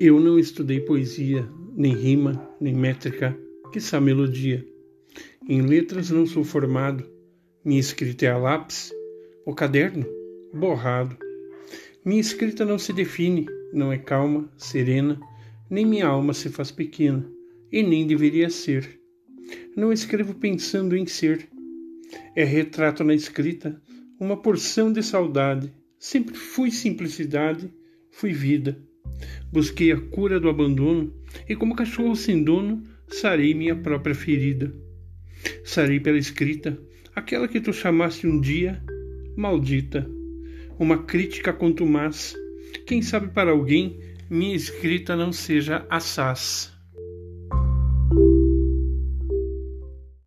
Eu não estudei poesia, nem rima, nem métrica, quiçá melodia. Em letras não sou formado, minha escrita é a lápis, o caderno, borrado. Minha escrita não se define, não é calma, serena, nem minha alma se faz pequena, e nem deveria ser. Não escrevo pensando em ser. É retrato na escrita, uma porção de saudade. Sempre fui simplicidade, fui vida. Busquei a cura do abandono e, como cachorro sem dono, sarei minha própria ferida. Sarei pela escrita, aquela que tu chamaste um dia maldita. Uma crítica contumaz. Quem sabe para alguém minha escrita não seja assaz.